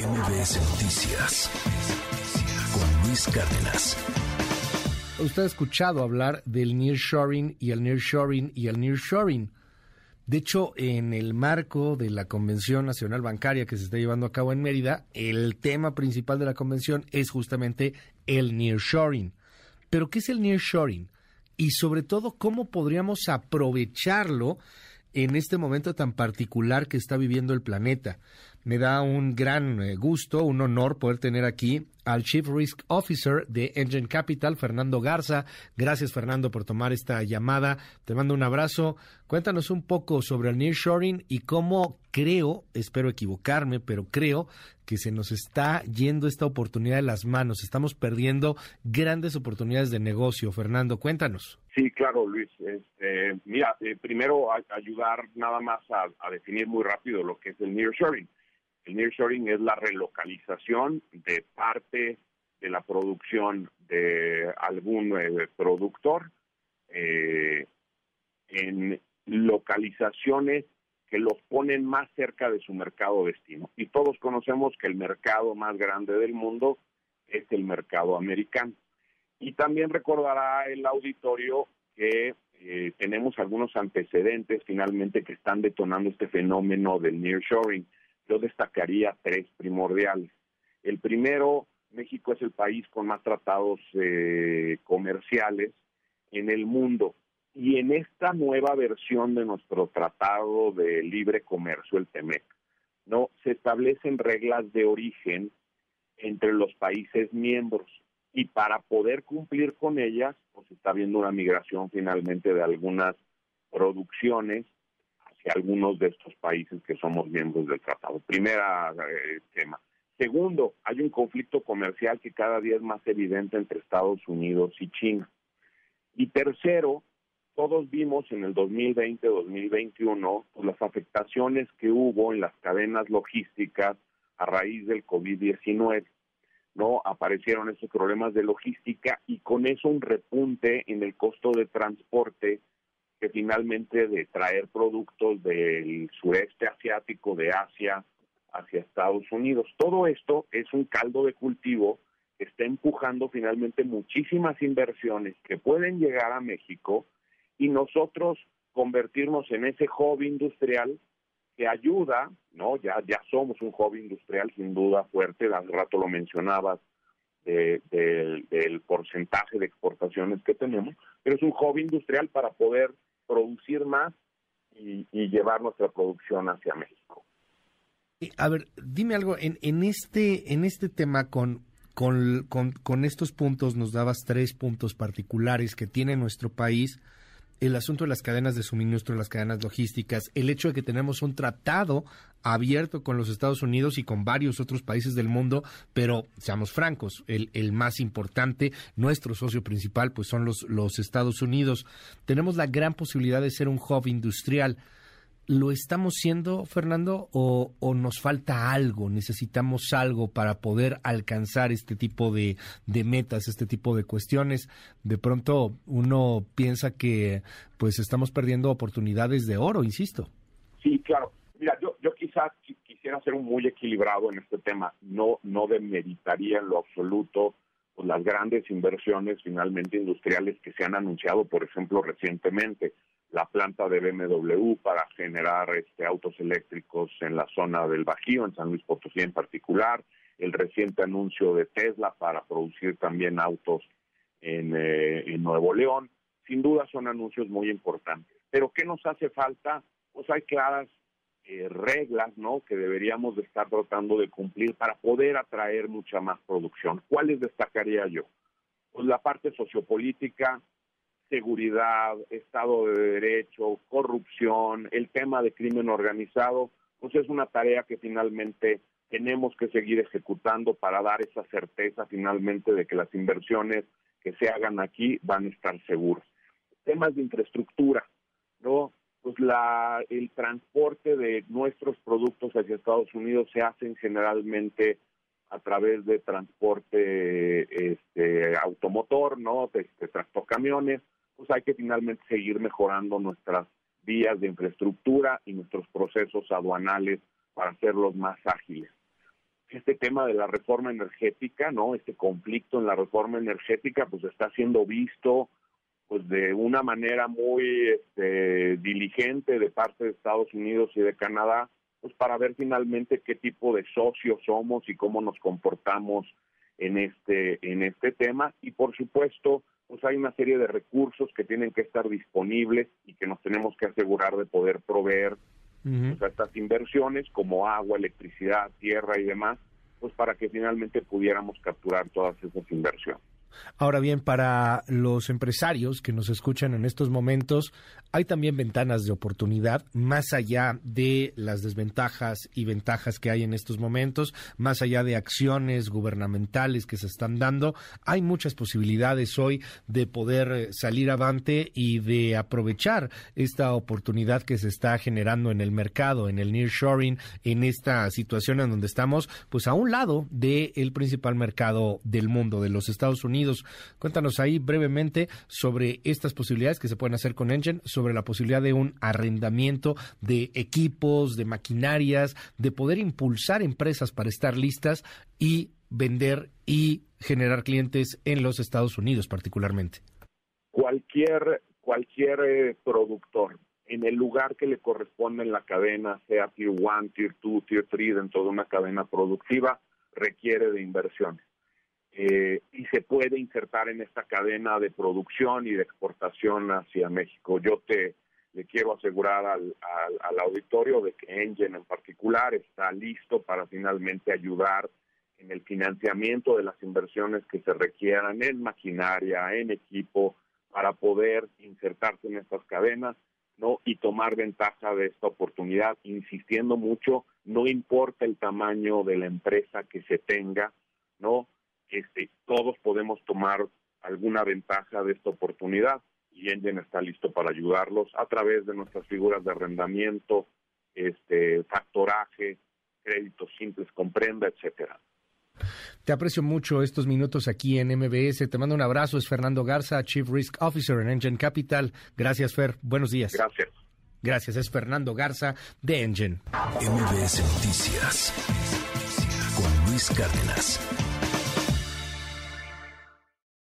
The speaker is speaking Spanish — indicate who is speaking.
Speaker 1: MBS Noticias con Luis Cárdenas.
Speaker 2: Usted ha escuchado hablar del nearshoring y el nearshoring y el nearshoring. De hecho, en el marco de la Convención Nacional Bancaria que se está llevando a cabo en Mérida, el tema principal de la convención es justamente el nearshoring. Pero ¿qué es el nearshoring? Y sobre todo, ¿cómo podríamos aprovecharlo en este momento tan particular que está viviendo el planeta? Me da un gran eh, gusto, un honor poder tener aquí al Chief Risk Officer de Engine Capital, Fernando Garza. Gracias, Fernando, por tomar esta llamada. Te mando un abrazo. Cuéntanos un poco sobre el nearshoring y cómo creo, espero equivocarme, pero creo que se nos está yendo esta oportunidad de las manos. Estamos perdiendo grandes oportunidades de negocio. Fernando, cuéntanos.
Speaker 3: Sí, claro, Luis. Este, mira, eh, primero ayudar nada más a definir muy rápido lo que es el nearshoring. El nearshoring es la relocalización de parte de la producción de algún eh, productor eh, en localizaciones que los ponen más cerca de su mercado destino. Y todos conocemos que el mercado más grande del mundo es el mercado americano. Y también recordará el auditorio que eh, tenemos algunos antecedentes finalmente que están detonando este fenómeno del nearshoring yo destacaría tres primordiales. El primero, México es el país con más tratados eh, comerciales en el mundo. Y en esta nueva versión de nuestro tratado de libre comercio, el TEMEC, no se establecen reglas de origen entre los países miembros y para poder cumplir con ellas, pues está habiendo una migración finalmente de algunas producciones algunos de estos países que somos miembros del tratado. Primera eh, tema. Segundo, hay un conflicto comercial que cada día es más evidente entre Estados Unidos y China. Y tercero, todos vimos en el 2020-2021 pues, las afectaciones que hubo en las cadenas logísticas a raíz del COVID-19. ¿No? Aparecieron esos problemas de logística y con eso un repunte en el costo de transporte que finalmente de traer productos del sureste asiático, de Asia, hacia Estados Unidos. Todo esto es un caldo de cultivo que está empujando finalmente muchísimas inversiones que pueden llegar a México y nosotros convertirnos en ese hobby industrial que ayuda, ¿no? Ya, ya somos un hobby industrial sin duda fuerte, al rato lo mencionabas, del porcentaje de exportaciones que tenemos, pero es un hobby industrial para poder producir más y, llevar nuestra producción hacia México.
Speaker 2: A ver, dime algo, en, en, este, en este tema con, con, con, estos puntos, nos dabas tres puntos particulares que tiene nuestro país el asunto de las cadenas de suministro, las cadenas logísticas, el hecho de que tenemos un tratado abierto con los Estados Unidos y con varios otros países del mundo, pero seamos francos, el, más importante, nuestro socio principal, pues son los Estados Unidos. Tenemos la gran posibilidad de ser un hub industrial. ¿Lo estamos siendo, Fernando, o, nos falta algo? ¿Necesitamos algo para poder alcanzar este tipo de, metas, este tipo de cuestiones? De pronto uno piensa que pues estamos perdiendo oportunidades de oro, insisto.
Speaker 3: Sí, claro. Mira, yo, yo quizás quisiera ser muy equilibrado en este tema. No, no demeritaría en lo absoluto pues, las grandes inversiones finalmente industriales que se han anunciado, por ejemplo, recientemente la planta de BMW para generar este, autos eléctricos en la zona del Bajío, en San Luis Potosí en particular, el reciente anuncio de Tesla para producir también autos en, eh, Nuevo León. Sin duda son anuncios muy importantes. Pero ¿qué nos hace falta? Pues hay claras eh, reglas, ¿no? Que deberíamos de estar tratando de cumplir para poder atraer mucha más producción. ¿Cuáles destacaría yo? Pues la parte sociopolítica, seguridad, Estado de Derecho, corrupción, el tema de crimen organizado, pues es una tarea que finalmente tenemos que seguir ejecutando para dar esa certeza finalmente de que las inversiones que se hagan aquí van a estar seguras. Temas de infraestructura, ¿no? Pues la, el transporte de nuestros productos hacia Estados Unidos se hacen generalmente a través de transporte este, automotor, ¿no? De tractocamiones, pues hay que finalmente seguir mejorando nuestras vías de infraestructura y nuestros procesos aduanales para hacerlos más ágiles. este tema de la reforma energética, ¿no? Este conflicto en la reforma energética, pues está siendo visto pues de una manera muy este, diligente de parte de Estados Unidos y de Canadá, pues para ver finalmente qué tipo de socios somos y cómo nos comportamos en este en este tema y por supuesto pues hay una serie de recursos que tienen que estar disponibles y que nos tenemos que asegurar de poder proveer pues, a estas inversiones como agua, electricidad, tierra y demás, pues para que finalmente pudiéramos capturar todas esas inversiones.
Speaker 2: Ahora bien, para los empresarios que nos escuchan en estos momentos, hay también ventanas de oportunidad más allá de las desventajas y ventajas que hay en estos momentos, más allá de acciones gubernamentales que se están dando. Hay muchas posibilidades hoy de poder eh, salir avante y de aprovechar esta oportunidad que se está generando en el mercado, en el nearshoring, en esta situación en donde estamos, pues a un lado del principal mercado del mundo, de los Estados Unidos Cuéntanos ahí brevemente sobre estas posibilidades que se pueden hacer con Engine, sobre la posibilidad de un arrendamiento de equipos, de maquinarias, de poder impulsar empresas para estar listas y vender y generar clientes en los Estados Unidos particularmente.
Speaker 3: Cualquier cualquier eh, productor en el lugar que le corresponde en la cadena, sea Tier 1, Tier 2, Tier 3, dentro de una cadena productiva, requiere de inversiones. Eh, y se puede insertar en esta cadena de producción y de exportación hacia México. Yo te le quiero asegurar al, al, auditorio de que Engen en particular está listo para finalmente ayudar en el financiamiento de las inversiones que se requieran en maquinaria, en equipo, para poder insertarse en estas cadenas ¿no? y tomar ventaja de esta oportunidad, insistiendo mucho, no importa el tamaño de la empresa que se tenga, ¿no? Este, todos podemos tomar alguna ventaja de esta oportunidad y Engen está listo para ayudarlos a través de nuestras figuras de arrendamiento, este, factoraje, créditos simples, comprenda, etcétera.
Speaker 2: Te aprecio mucho estos minutos aquí en MBS. Te mando un abrazo. Es Fernando Garza, Chief Risk Officer en Engine Capital. Gracias, Fer. Buenos días.
Speaker 3: Gracias.
Speaker 2: Gracias. Es Fernando Garza de Engine.
Speaker 1: MBS Noticias con Luis Cárdenas.